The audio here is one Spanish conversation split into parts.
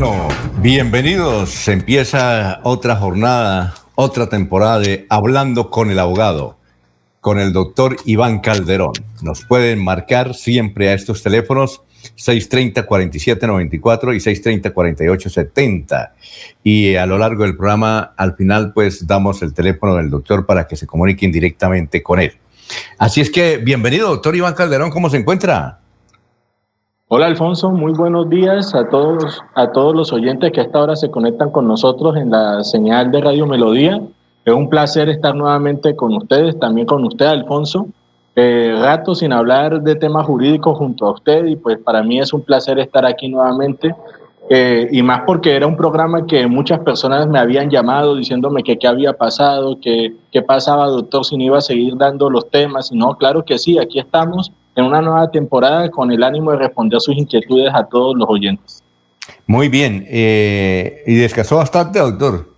Bueno, bienvenidos. Empieza otra jornada, otra temporada de Hablando con el abogado, con el doctor Iván Calderón. Nos pueden marcar siempre a estos teléfonos 630-4794 y 630-4870. Y a lo largo del programa, al final, pues damos el teléfono del doctor para que se comuniquen directamente con él. Así es que, bienvenido, doctor Iván Calderón, ¿cómo se encuentra? Hola Alfonso, muy buenos días a todos, a todos los oyentes que a esta hora se conectan con nosotros en la señal de Radio Melodía. Es un placer estar nuevamente con ustedes, también con usted Alfonso. Eh, rato sin hablar de temas jurídicos junto a usted y pues para mí es un placer estar aquí nuevamente eh, y más porque era un programa que muchas personas me habían llamado diciéndome que qué había pasado, que qué pasaba doctor si no iba a seguir dando los temas y no, claro que sí, aquí estamos en una nueva temporada con el ánimo de responder sus inquietudes a todos los oyentes. Muy bien. Eh, ¿Y descansó bastante, doctor?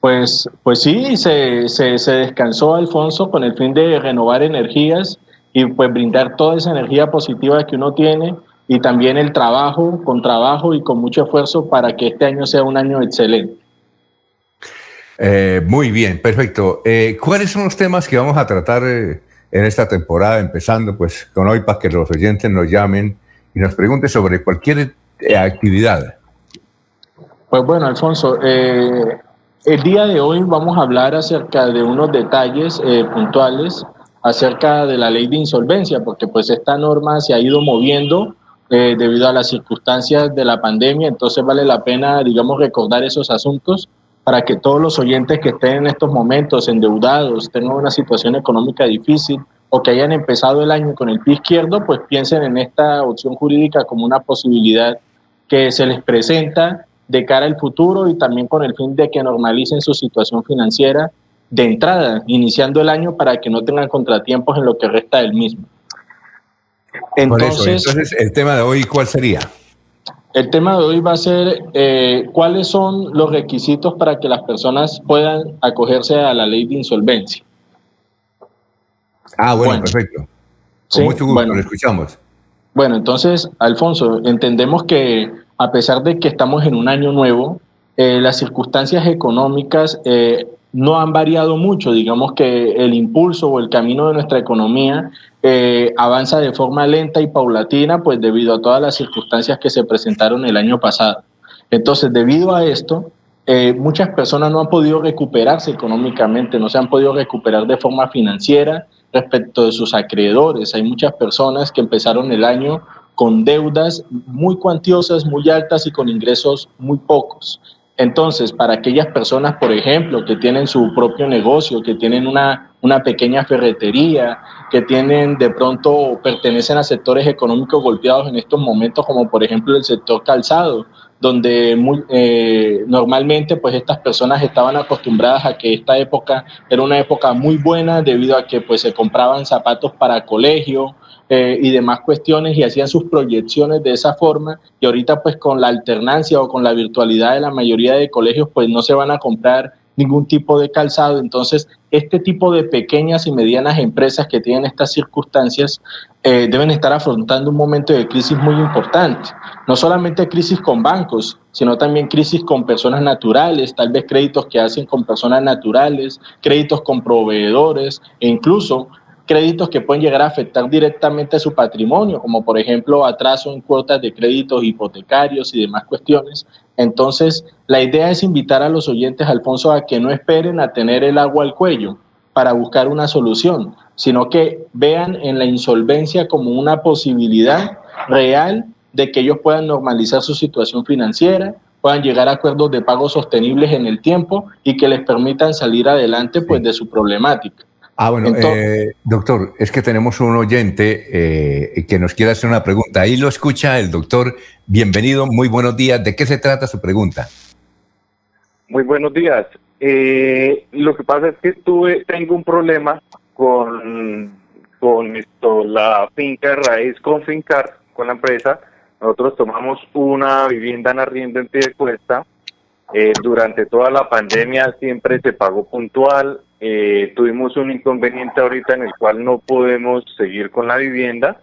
Pues, pues sí, se, se, descansó Alfonso con el fin de renovar energías y pues brindar toda esa energía positiva que uno tiene y también el trabajo, con trabajo y con mucho esfuerzo para que este año sea un año excelente. Eh, muy bien, perfecto. Eh, ¿Cuáles son los temas que vamos a tratar en esta temporada, empezando pues con hoy para que los oyentes nos llamen y nos pregunten sobre cualquier eh, actividad. Pues bueno, Alfonso, eh, el día de hoy vamos a hablar acerca de unos detalles eh, puntuales acerca de la ley de insolvencia, porque pues esta norma se ha ido moviendo debido a las circunstancias de la pandemia, entonces vale la pena, digamos, recordar esos asuntos para que todos los oyentes que estén en estos momentos endeudados, tengan una situación económica difícil o que hayan empezado el año con el pie izquierdo, pues piensen en esta opción jurídica como una posibilidad que se les presenta de cara al futuro y también con el fin de que normalicen su situación financiera de entrada, iniciando el año para que no tengan contratiempos en lo que resta del mismo. Entonces, entonces el tema de hoy, ¿cuál sería? El tema de hoy va a ser eh, cuáles son los requisitos para que las personas puedan acogerse a la ley de insolvencia. Ah, bueno, perfecto. Con mucho gusto, lo escuchamos. Bueno, entonces, Alfonso, entendemos que a pesar de que estamos en un año nuevo, eh, las circunstancias económicas eh, no han variado mucho. Digamos que el impulso o el camino de nuestra economía eh, avanza de forma lenta y paulatina, pues debido a todas las circunstancias que se presentaron el año pasado. Entonces, debido a esto, eh, muchas personas no han podido recuperarse económicamente, no se han podido recuperar de forma financiera respecto de sus acreedores. Hay muchas personas que empezaron el año con deudas muy cuantiosas, muy altas y con ingresos muy pocos. Entonces, para aquellas personas, por ejemplo, que tienen su propio negocio, que tienen una, una pequeña ferretería, que tienen de pronto pertenecen a sectores económicos golpeados en estos momentos, como por ejemplo el sector calzado, donde eh, normalmente pues estas personas estaban acostumbradas a que esta época era una época muy buena debido a que pues se compraban zapatos para colegio, eh, y demás cuestiones y hacían sus proyecciones de esa forma y ahorita pues con la alternancia o con la virtualidad de la mayoría de colegios pues no se van a comprar ningún tipo de calzado. Entonces, este tipo de pequeñas y medianas empresas que tienen estas circunstancias eh, deben estar afrontando un momento de crisis muy importante. No solamente crisis con bancos, sino también crisis con personas naturales, tal vez créditos que hacen con personas naturales, créditos con proveedores e incluso créditos que pueden llegar a afectar directamente a su patrimonio, como por ejemplo atraso en cuotas de créditos hipotecarios y demás cuestiones. Entonces, la idea es invitar a los oyentes, Alfonso, a que no esperen a tener el agua al cuello para buscar una solución, sino que vean en la insolvencia como una posibilidad real de que ellos puedan normalizar su situación financiera, puedan llegar a acuerdos de pago sostenibles en el tiempo y que les permitan salir adelante pues, de su problemática. Ah, bueno, eh, doctor, es que tenemos un oyente eh, que nos quiere hacer una pregunta. Ahí lo escucha el doctor. Bienvenido, muy buenos días. ¿De qué se trata su pregunta? Muy buenos días. Eh, lo que pasa es que tuve, tengo un problema con, con esto, la finca raíz con Fincar, con la empresa. Nosotros tomamos una vivienda en arriendo en pie de cuesta. Durante toda la pandemia siempre se pagó puntual, eh, tuvimos un inconveniente ahorita en el cual no podemos seguir con la vivienda.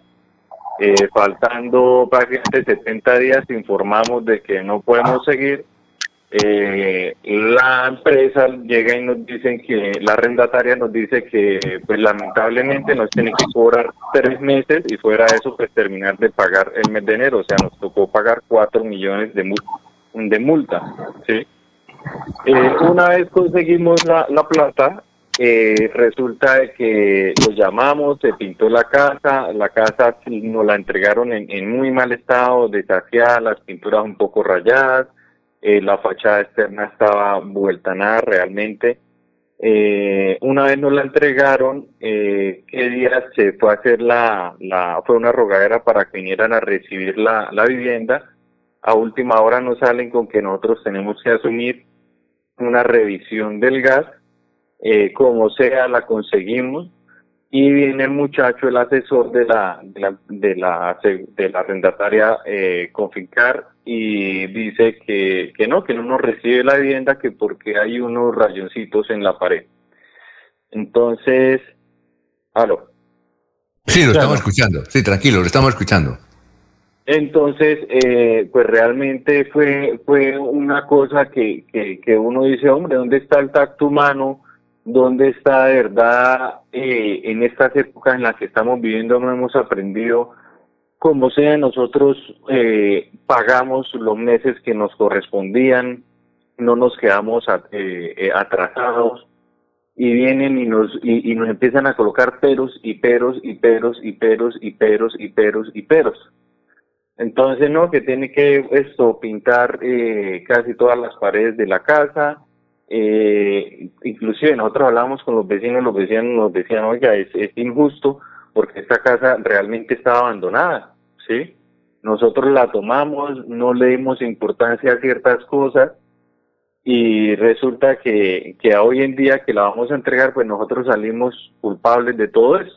Eh, faltando prácticamente 70 días informamos de que no podemos seguir. Eh, la empresa llega y nos dicen que la arrendataria nos dice que pues lamentablemente nos tiene que cobrar tres meses y fuera de eso pues terminar de pagar el mes de enero, o sea nos tocó pagar cuatro millones de multa, de multa ¿sí? Eh, una vez conseguimos la, la plata, eh, resulta de que los llamamos, se pintó la casa, la casa nos la entregaron en, muy mal estado, desafiada, las pinturas un poco rayadas, eh, la fachada externa estaba vuelta nada realmente. Una vez nos la entregaron, eh, ¿qué días se fue a hacer la, la, fue una rogadera para que vinieran a recibir la, la vivienda? A última hora nos salen con que nosotros tenemos que asumir una revisión del gas, eh, como sea la conseguimos y viene el muchacho, el asesor de la de la de la, de la arrendataria eh, Confincar y dice que, que no, que no nos recibe la vivienda, que porque hay unos rayoncitos en la pared. Entonces, aló. Sí, lo estamos escuchando. Sí, tranquilo, lo estamos escuchando. Entonces, eh, pues realmente fue, fue una cosa que, que, uno dice, hombre, ¿dónde está el tacto humano? ¿Dónde está de verdad eh, en estas épocas en las que estamos viviendo no hemos aprendido? Como sea, nosotros eh, pagamos los meses que nos correspondían, no nos quedamos eh, atrasados y vienen y nos y nos empiezan a colocar peros y peros y peros y peros y peros y peros y peros. Entonces, no, que tiene que esto pintar eh, casi todas las paredes de la casa. Eh, inclusive nosotros hablábamos con los vecinos, los vecinos nos decían, oiga, es, es injusto porque esta casa realmente estaba abandonada, ¿sí? Nosotros la tomamos, no le dimos importancia a ciertas cosas y resulta que, que hoy en día que la vamos a entregar, pues nosotros salimos culpables de todo eso.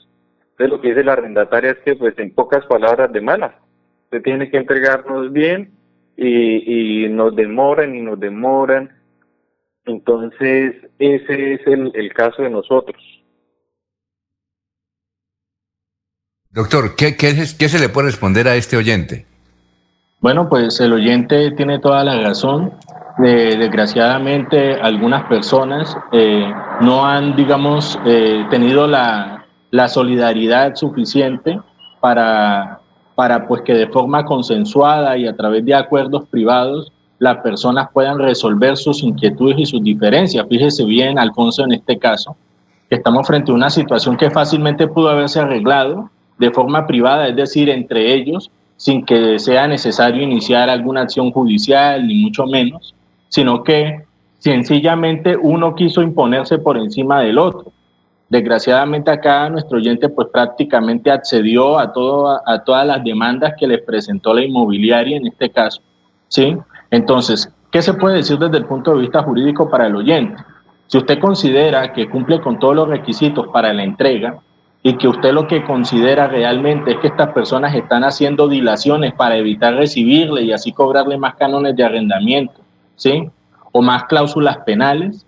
Entonces lo que dice la arrendataria es que, pues en pocas palabras, de malas se tiene que entregarnos bien y, y nos demoran y nos demoran. Entonces, ese es el, el caso de nosotros. Doctor, ¿qué, qué, ¿qué se le puede responder a este oyente? Bueno, pues el oyente tiene toda la razón. Eh, desgraciadamente, algunas personas eh, no han, digamos, eh, tenido la, la solidaridad suficiente para para pues que de forma consensuada y a través de acuerdos privados las personas puedan resolver sus inquietudes y sus diferencias. Fíjese bien, Alfonso, en este caso, que estamos frente a una situación que fácilmente pudo haberse arreglado de forma privada, es decir, entre ellos, sin que sea necesario iniciar alguna acción judicial, ni mucho menos, sino que sencillamente uno quiso imponerse por encima del otro. Desgraciadamente acá nuestro oyente pues prácticamente accedió a, todo, a todas las demandas que le presentó la inmobiliaria en este caso. ¿sí? Entonces, ¿qué se puede decir desde el punto de vista jurídico para el oyente? Si usted considera que cumple con todos los requisitos para la entrega y que usted lo que considera realmente es que estas personas están haciendo dilaciones para evitar recibirle y así cobrarle más cánones de arrendamiento, ¿sí? O más cláusulas penales,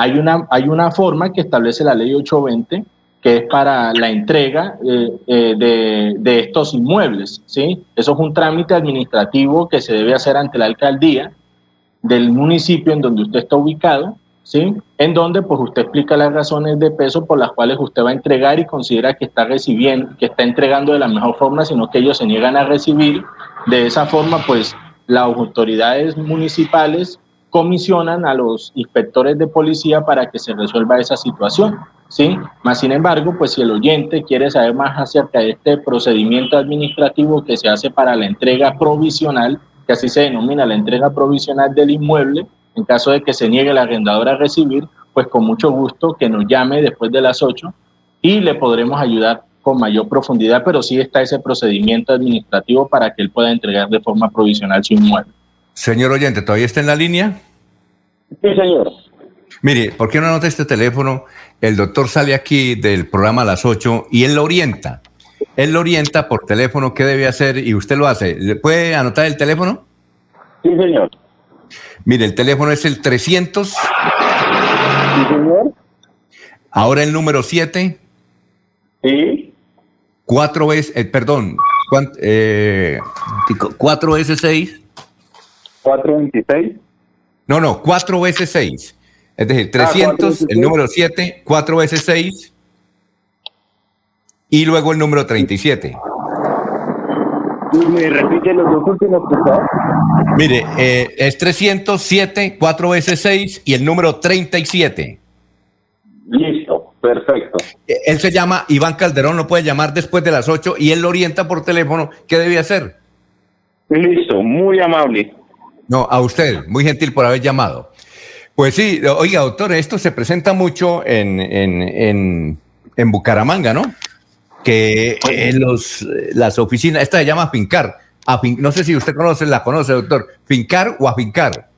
hay una, hay una forma que establece la ley 820 que es para la entrega eh, eh, de, de, estos inmuebles, ¿sí? Eso es un trámite administrativo que se debe hacer ante la alcaldía del municipio en donde usted está ubicado, ¿sí? En donde pues usted explica las razones de peso por las cuales usted va a entregar y considera que está recibiendo, que está entregando de la mejor forma, sino que ellos se niegan a recibir. De esa forma, pues las autoridades municipales comisionan a los inspectores de policía para que se resuelva esa situación. ¿sí? Más sin embargo, pues si el oyente quiere saber más acerca de este procedimiento administrativo que se hace para la entrega provisional, que así se denomina la entrega provisional del inmueble, en caso de que se niegue el arrendador a recibir, pues con mucho gusto que nos llame después de las 8 y le podremos ayudar con mayor profundidad, pero sí está ese procedimiento administrativo para que él pueda entregar de forma provisional su inmueble. Señor oyente, ¿todavía está en la línea? Sí, señor. Mire, ¿por qué no anota este teléfono? El doctor sale aquí del programa a las 8 y él lo orienta. Él lo orienta por teléfono qué debe hacer y usted lo hace. ¿Le puede anotar el teléfono? Sí, señor. Mire, el teléfono es el 300. Sí, señor. Ahora el número 7. Sí. Cuatro veces, eh, perdón, cuán- eh, cuatro veces 6. 426. No, no, cuatro veces 6. Es decir, Ah, cuatro 300, veces el número 7, cuatro veces 6. Y luego el número 37. Y me repite los dos últimos, por favor. Mire, eh, es 307, 4 veces 6 y el número 37. Listo, perfecto. Eh, Él se llama Iván Calderón, lo puede llamar después de las 8 y él lo orienta por teléfono qué debe hacer. Listo, muy amable. No, a usted, muy gentil por haber llamado. Pues sí, oiga, doctor, esto se presenta mucho en, en, en, en Bucaramanga, ¿no? Que eh, los, las oficinas, esta se llama Fincar. Afin- no sé si usted conoce, la conoce, doctor. Fincar o afincar.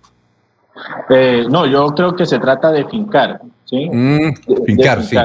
Eh, no, yo creo que se trata de fincar, ¿sí? Mm, De- de fincar, sí.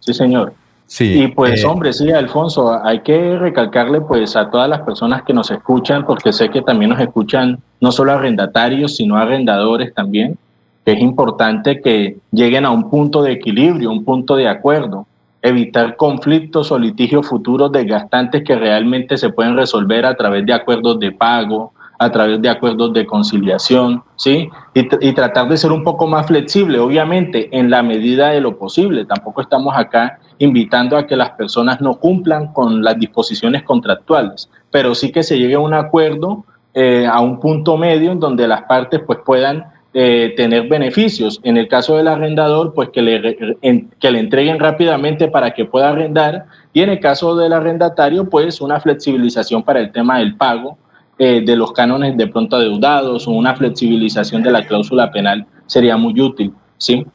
Sí, señor. Sí. Y pues, eh, hombre, sí, Alfonso, hay que recalcarle pues a todas las personas que nos escuchan, porque sé que también nos escuchan no solo arrendatarios, sino arrendadores también, que es importante que lleguen a un punto de equilibrio, un punto de acuerdo, evitar conflictos o litigios futuros desgastantes que realmente se pueden resolver a través de acuerdos de pago, a través de acuerdos de conciliación, ¿sí? Y, y tratar de ser un poco más flexible, obviamente, en la medida de lo posible. Tampoco estamos acá invitando a que las personas no cumplan con las disposiciones contractuales, pero sí que se llegue a un acuerdo, eh, a un punto medio en donde las partes pues puedan eh, tener beneficios. En el caso del arrendador, pues que le, que le entreguen rápidamente para que pueda arrendar y en el caso del arrendatario, pues una flexibilización para el tema del pago eh, de los cánones de pronto adeudados o una flexibilización de la cláusula penal sería muy útil, ¿sí?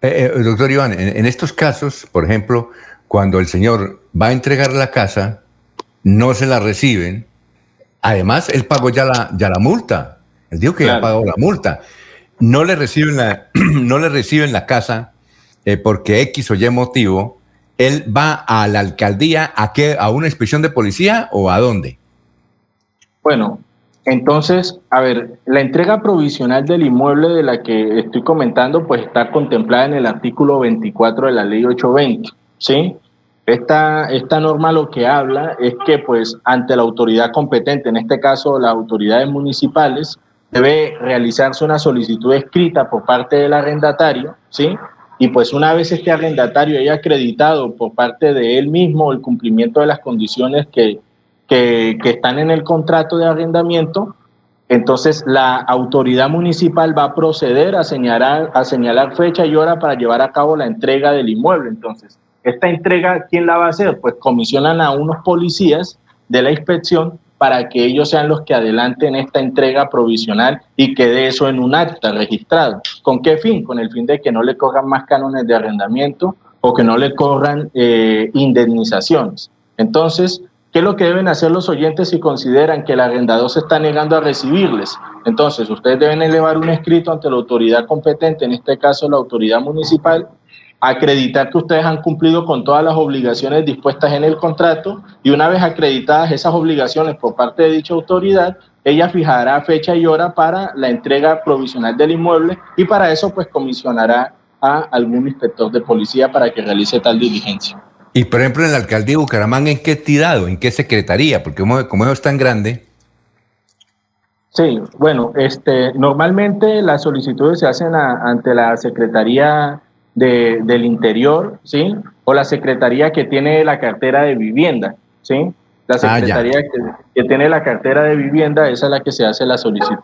Doctor Iván, en estos casos, por ejemplo, cuando el señor va a entregar la casa, no se la reciben. Además, él pagó ya la, ya la multa. Él dijo que ya pagó la multa. No le reciben la, no le reciben la casa eh, porque X o Y motivo. Él va a la alcaldía a qué, a una inspección de policía o a dónde. Bueno, entonces, a ver, la entrega provisional del inmueble de la que estoy comentando, pues está contemplada en el artículo 24 de la ley 820, ¿sí? Esta, esta norma lo que habla es que, pues, ante la autoridad competente, en este caso las autoridades municipales, debe realizarse una solicitud escrita por parte del arrendatario, ¿sí? Y pues una vez este arrendatario haya acreditado por parte de él mismo el cumplimiento de las condiciones que, que, están en el contrato de arrendamiento, entonces la autoridad municipal va a proceder a señalar, a señalar fecha y hora para llevar a cabo la entrega del inmueble. Entonces, esta entrega, ¿quién la va a hacer? Pues comisionan a unos policías de la inspección para que ellos sean los que adelanten esta entrega provisional y quede eso en un acta registrado. ¿Con qué fin? Con el fin de que no le corran más cánones de arrendamiento o que no le corran eh, indemnizaciones. Entonces, ¿qué es lo que deben hacer los oyentes si consideran que el arrendador se está negando a recibirles? Entonces, ustedes deben elevar un escrito ante la autoridad competente, en este caso la autoridad municipal, acreditar que ustedes han cumplido con todas las obligaciones dispuestas en el contrato y una vez acreditadas esas obligaciones por parte de dicha autoridad, ella fijará fecha y hora para la entrega provisional del inmueble y para eso pues comisionará a algún inspector de policía para que realice tal diligencia. Y por ejemplo, en la alcaldía de Bucaramanga, ¿en qué entidad o en qué secretaría? Porque como, como eso es tan grande. Sí, bueno, este, normalmente las solicitudes se hacen a- ante la Secretaría de- del Interior, ¿sí? O la Secretaría que tiene la cartera de vivienda, ¿sí? La Ah. Secretaría que, que tiene la cartera de vivienda, esa es la que se hace la solicitud.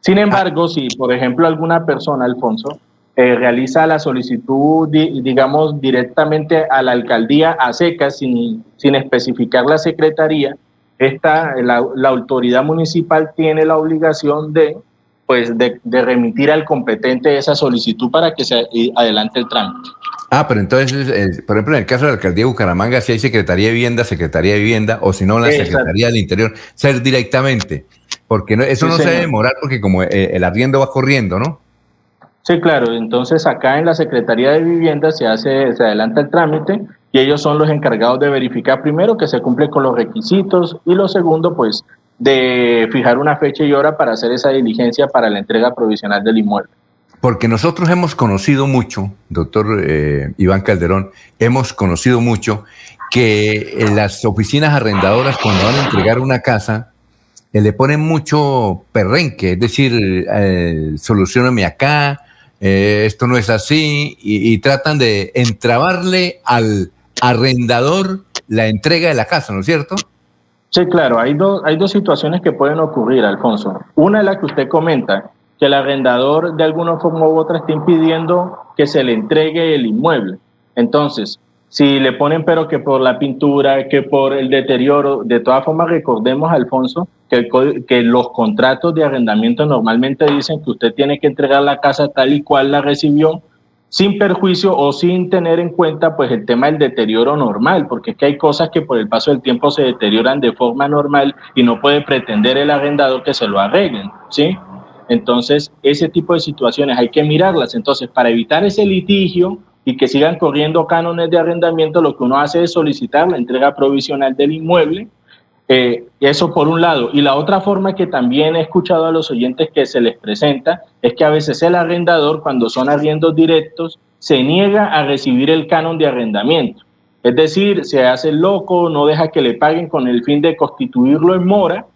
Sin embargo, si, por ejemplo, alguna persona, Alfonso, eh, realiza la solicitud, di- digamos, directamente a la alcaldía a secas, sin, sin especificar la secretaría, esta, la, la autoridad municipal tiene la obligación de pues de, remitir al competente esa solicitud para que se adelante el trámite. Ah, pero entonces, eh, por ejemplo, en el caso de la alcaldía de Bucaramanga, si hay Secretaría de Vivienda, Secretaría de Vivienda, o si no, la Secretaría del Interior, ser directamente, porque eso no se debe demorar porque como eh, el arriendo va corriendo, ¿no? Sí, claro. Entonces acá en la Secretaría de Vivienda se hace, se adelanta el trámite y ellos son los encargados de verificar primero que se cumple con los requisitos y lo segundo, pues, de fijar una fecha y hora para hacer esa diligencia para la entrega provisional del inmueble. Porque nosotros hemos conocido mucho, doctor eh, Iván Calderón, hemos conocido mucho que en las oficinas arrendadoras cuando van a entregar una casa, eh, le ponen mucho perrenque, es decir, eh, solucioname acá, eh, esto no es así, y, tratan de entrabarle al arrendador la entrega de la casa, ¿no es cierto? Sí, claro, hay, dos hay dos situaciones que pueden ocurrir, Alfonso. Una es la que usted comenta, que el arrendador de alguna forma u otra está impidiendo que se le entregue el inmueble. Entonces, si le ponen pero que por la pintura, que por el deterioro, de todas formas recordemos, Alfonso, que, que los contratos de arrendamiento normalmente dicen que usted tiene que entregar la casa tal y cual la recibió, sin perjuicio o sin tener en cuenta pues el tema del deterioro normal, porque es que hay cosas que por el paso del tiempo se deterioran de forma normal y no puede pretender el arrendador que se lo arreglen, ¿sí? Entonces, ese tipo de situaciones hay que mirarlas. Entonces, para evitar ese litigio, y que sigan corriendo cánones de arrendamiento, lo que uno hace es solicitar la entrega provisional del inmueble. Eh, eso por un lado. Y la otra forma que también he escuchado a los oyentes que se les presenta es que a veces el arrendador, cuando son arriendos directos, se niega a recibir el canon de arrendamiento. Es decir, se hace loco, no deja que le paguen con el fin de constituirlo en mora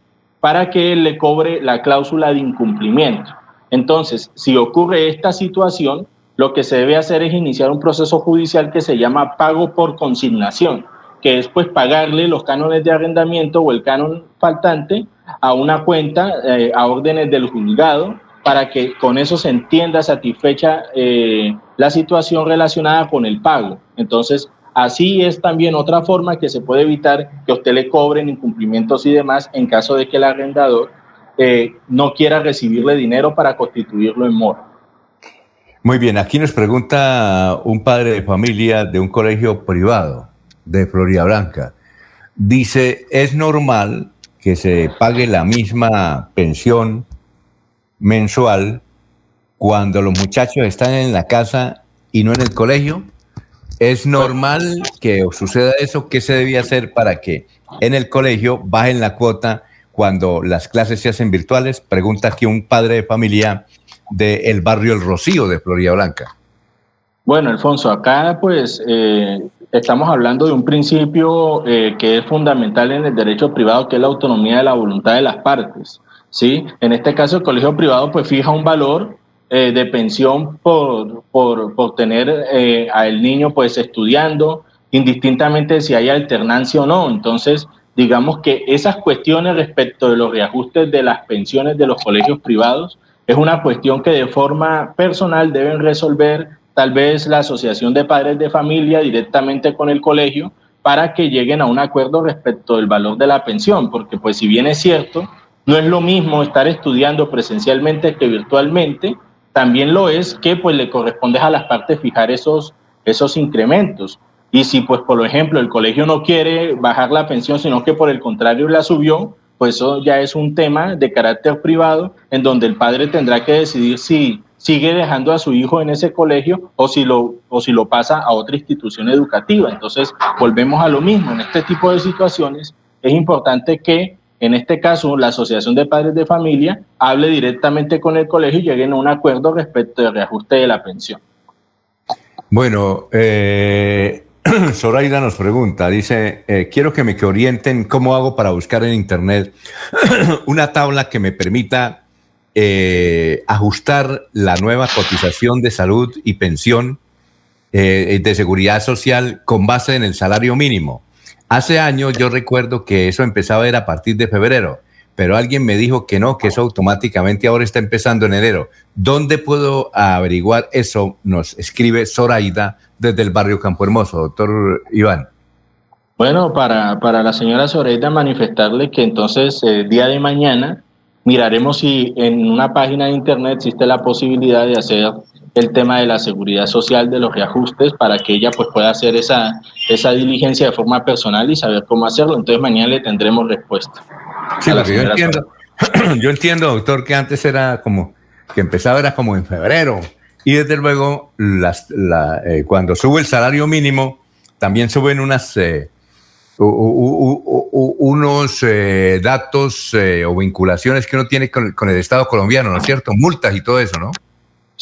para que él le cobre la cláusula de incumplimiento. Entonces, si ocurre esta situación, lo que se debe hacer es iniciar un proceso judicial que se llama pago por consignación, que es pues pagarle los cánones de arrendamiento o el canon faltante a una cuenta eh, a órdenes del juzgado para que con eso se entienda satisfecha eh, la situación relacionada con el pago. Entonces, así es también otra forma que se puede evitar que usted le cobren incumplimientos y demás en caso de que el arrendador eh, no quiera recibirle dinero para constituirlo en mora. Muy bien, aquí nos pregunta un padre de familia de un colegio privado de Florida Blanca. Dice, ¿es normal que se pague la misma pensión mensual cuando los muchachos están en la casa y no en el colegio? ¿Es normal que suceda eso? ¿Qué se debía hacer para que en el colegio bajen la cuota cuando las clases se hacen virtuales? Pregunta aquí un padre de familia del barrio El Rocío de Florida Blanca. Bueno, Alfonso, acá pues eh, estamos hablando de un principio eh, que es fundamental en el derecho privado, que es la autonomía de la voluntad de las partes. ¿sí? En este caso, el colegio privado pues fija un valor eh, de pensión por, por, por tener al niño pues estudiando, indistintamente si hay alternancia o no. Entonces, digamos que esas cuestiones respecto de los reajustes de las pensiones de los colegios privados es una cuestión que de forma personal deben resolver tal vez la asociación de padres de familia directamente con el colegio para que lleguen a un acuerdo respecto del valor de la pensión, porque pues si bien es cierto, no es lo mismo estar estudiando presencialmente que virtualmente, también lo es que pues le corresponde a las partes fijar esos, esos incrementos. Y si pues por ejemplo el colegio no quiere bajar la pensión, sino que por el contrario la subió, pues eso ya es un tema de carácter privado en donde el padre tendrá que decidir si sigue dejando a su hijo en ese colegio o si lo, o si lo pasa a otra institución educativa. Entonces, volvemos a lo mismo. En este tipo de situaciones es importante que, en este caso, la Asociación de Padres de Familia hable directamente con el colegio y lleguen a un acuerdo respecto del reajuste de la pensión. Bueno, eh, Zoraida nos pregunta, dice, eh, quiero que me orienten cómo hago para buscar en Internet una tabla que me permita eh, ajustar la nueva cotización de salud y pensión eh, de seguridad social con base en el salario mínimo. Hace años yo recuerdo que eso empezaba a ir a partir de febrero pero alguien me dijo que no, que eso automáticamente ahora está empezando en enero. ¿Dónde puedo averiguar eso? Nos escribe Zoraida desde el barrio Campo Hermoso, doctor Iván. Bueno, para, para la señora Zoraida manifestarle que entonces el día de mañana miraremos si en una página de internet existe la posibilidad de hacer el tema de la seguridad social de los reajustes para que ella pues pueda hacer esa, esa diligencia de forma personal y saber cómo hacerlo. Entonces mañana le tendremos respuesta. Sí, yo entiendo, yo entiendo, doctor, que antes era como, que empezaba era como en febrero y desde luego las, eh, cuando sube el salario mínimo también suben unas... Eh, unos eh, datos o vinculaciones que uno tiene con, con el Estado colombiano, ¿no es cierto? Multas y todo eso, ¿no?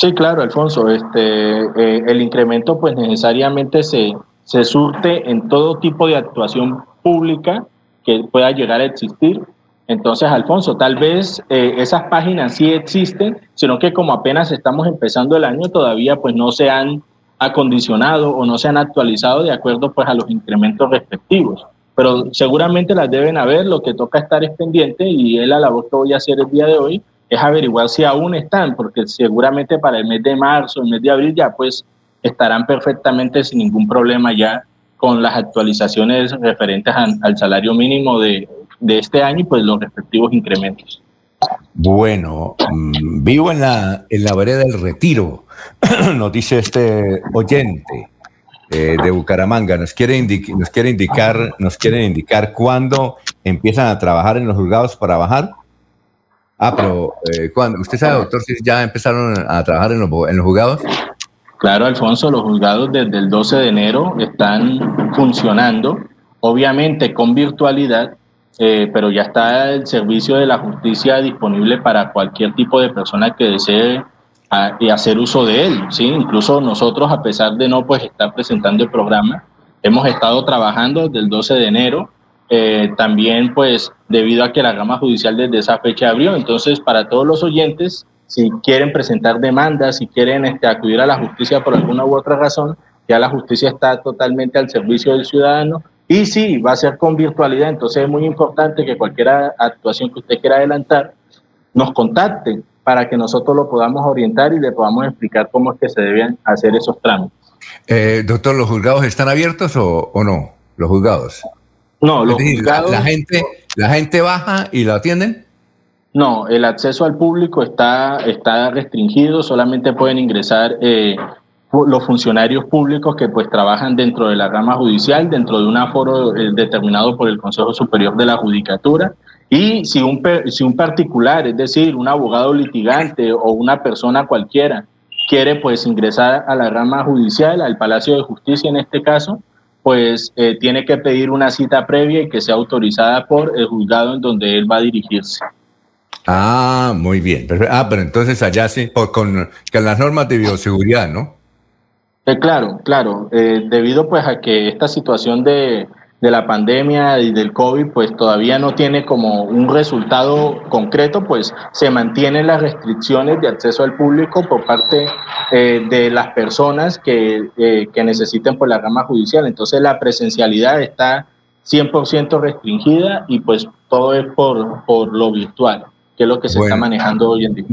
Sí, claro, Alfonso. Este, eh, el incremento, pues necesariamente se, se surte en todo tipo de actuación pública que pueda llegar a existir. Entonces, Alfonso, tal vez eh, esas páginas sí existen, sino que como apenas estamos empezando el año, todavía pues no se han acondicionado o no se han actualizado de acuerdo pues a los incrementos respectivos. Pero seguramente las deben haber, lo que toca estar es pendiente y es la labor que voy a hacer el día de hoy, es averiguar si aún están, porque seguramente para el mes de marzo, el mes de abril ya pues estarán perfectamente sin ningún problema ya con las actualizaciones referentes al salario mínimo de, este año y pues los respectivos incrementos. Bueno, mm, vivo en la, en la vereda del retiro, nos dice este oyente eh, de Bucaramanga, nos quiere, nos quiere indicar, nos quieren indicar cuándo empiezan a trabajar en los juzgados para bajar. Ah, pero eh, cuando usted sabe, doctor, si ya empezaron a trabajar en los, en los juzgados. Claro, Alfonso, los juzgados desde el 12 de enero están funcionando, obviamente con virtualidad, eh, pero ya está el servicio de la justicia disponible para cualquier tipo de persona que desee ah, hacer uso de él. ¿sí? Incluso nosotros, a pesar de no pues, estar presentando el programa, hemos estado trabajando desde el 12 de enero eh, también pues debido a que la gama judicial desde esa fecha abrió. Entonces, para todos los oyentes, si quieren presentar demandas, si quieren este, acudir a la justicia por alguna u otra razón, ya la justicia está totalmente al servicio del ciudadano. Y sí, va a ser con virtualidad, entonces es muy importante que cualquier actuación que usted quiera adelantar, nos contacte para que nosotros lo podamos orientar y le podamos explicar cómo es que se deben hacer esos trámites. Eh, doctor, ¿los juzgados están abiertos o, o no? Los juzgados. No, los la, gente, la gente baja y lo atienden. No, el acceso al público está, está restringido, solamente pueden ingresar eh, los funcionarios públicos que pues trabajan dentro de la rama judicial, dentro de un aforo eh, determinado por el Consejo Superior de la Judicatura. Y si un, si un particular, es decir, un abogado litigante o una persona cualquiera, quiere pues ingresar a la rama judicial, al Palacio de Justicia en este caso, pues eh, tiene que pedir una cita previa y que sea autorizada por el juzgado en donde él va a dirigirse. Ah, muy bien. ah, pero entonces allá sí, con, con las normas de bioseguridad, ¿no? Eh, claro, claro. Eh, debido pues a que esta situación de, de la pandemia y del COVID, pues todavía no tiene como un resultado concreto, pues se mantienen las restricciones de acceso al público por parte eh, de las personas que, eh, que necesiten por la rama judicial. Entonces la presencialidad está 100% restringida y pues todo es por, por lo virtual que es lo que se está manejando hoy en día.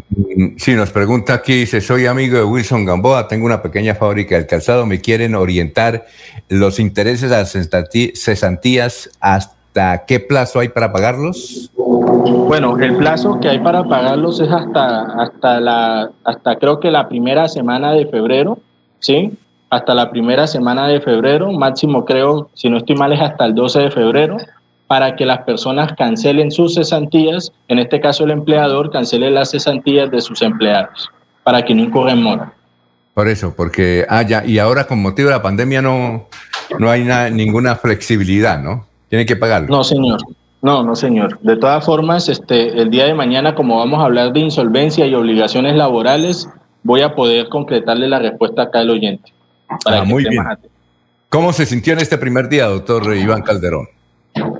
Sí, nos pregunta aquí, dice, soy amigo de Wilson Gamboa, tengo una pequeña fábrica del calzado, me quieren orientar los intereses a cesantías, ¿hasta qué plazo hay para pagarlos? Bueno, el plazo que hay para pagarlos es hasta, hasta, la, hasta creo que la primera semana de febrero, ¿sí? Hasta la primera semana de febrero, máximo creo, si no estoy mal, es hasta el 12 de febrero para que las personas cancelen sus cesantías, en este caso el empleador cancele las cesantías de sus empleados, para que no incurren mora. Por eso, porque haya, y ahora con motivo de la pandemia no, no hay ninguna flexibilidad, ¿no? Tiene que pagarlo. No, señor. No, no, señor. De todas formas, este, el día de mañana, como vamos a hablar de insolvencia y obligaciones laborales, voy a poder concretarle la respuesta acá al oyente. Para ah, muy bien. ¿Cómo se sintió en este primer día, doctor Iván Calderón?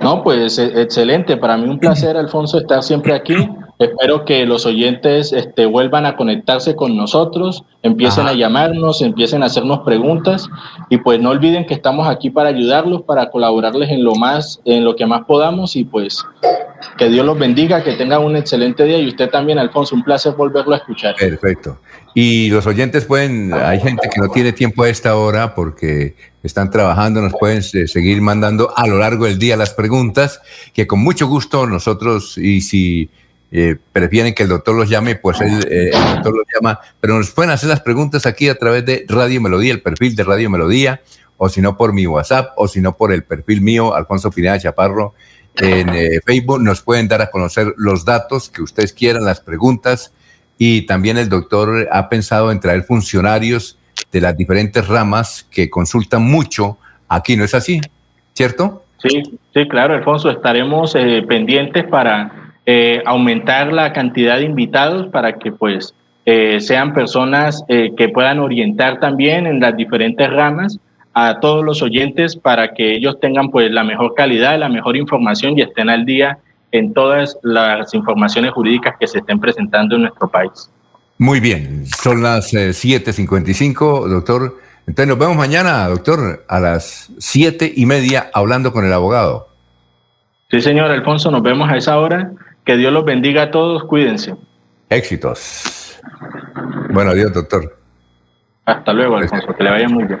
No, pues e, excelente. Para mí un placer, Alfonso, estar siempre aquí. Espero que los oyentes este, vuelvan a conectarse con nosotros, empiecen a llamarnos, empiecen a hacernos preguntas y pues no olviden que estamos aquí para ayudarlos, para colaborarles en lo más, en lo que más podamos y pues que Dios los bendiga, que tengan un excelente día y usted también, Alfonso, un placer volverlo a escuchar. Perfecto. Y los oyentes pueden, hay gente que no tiene tiempo a esta hora porque están trabajando, nos pueden seguir mandando a lo largo del día las preguntas, que con mucho gusto nosotros, y si eh, prefieren que el doctor los llame, pues el doctor los llama, pero nos pueden hacer las preguntas aquí a través de Radio Melodía, el perfil de Radio Melodía, o si no por mi WhatsApp, o si no por el perfil mío, Alfonso Pineda Chaparro, en Facebook, nos pueden dar a conocer los datos que ustedes quieran, las preguntas, y también el doctor ha pensado en traer funcionarios de las diferentes ramas que consultan mucho aquí, ¿no es así? ¿Cierto? Sí, sí, claro, Alfonso, estaremos eh, pendientes para eh, aumentar la cantidad de invitados para que pues eh, sean personas que puedan orientar también en las diferentes ramas a todos los oyentes para que ellos tengan pues la mejor calidad, la mejor información y estén al día en todas las informaciones jurídicas que se estén presentando en nuestro país. Muy bien, son las 7.55, eh, doctor. Entonces nos vemos mañana, doctor, a las siete y media hablando con el abogado. Sí, señor Alfonso, nos vemos a esa hora. Que Dios los bendiga a todos, cuídense. Éxitos. Bueno, adiós, doctor. Hasta luego, Alfonso, que le vaya muy bien.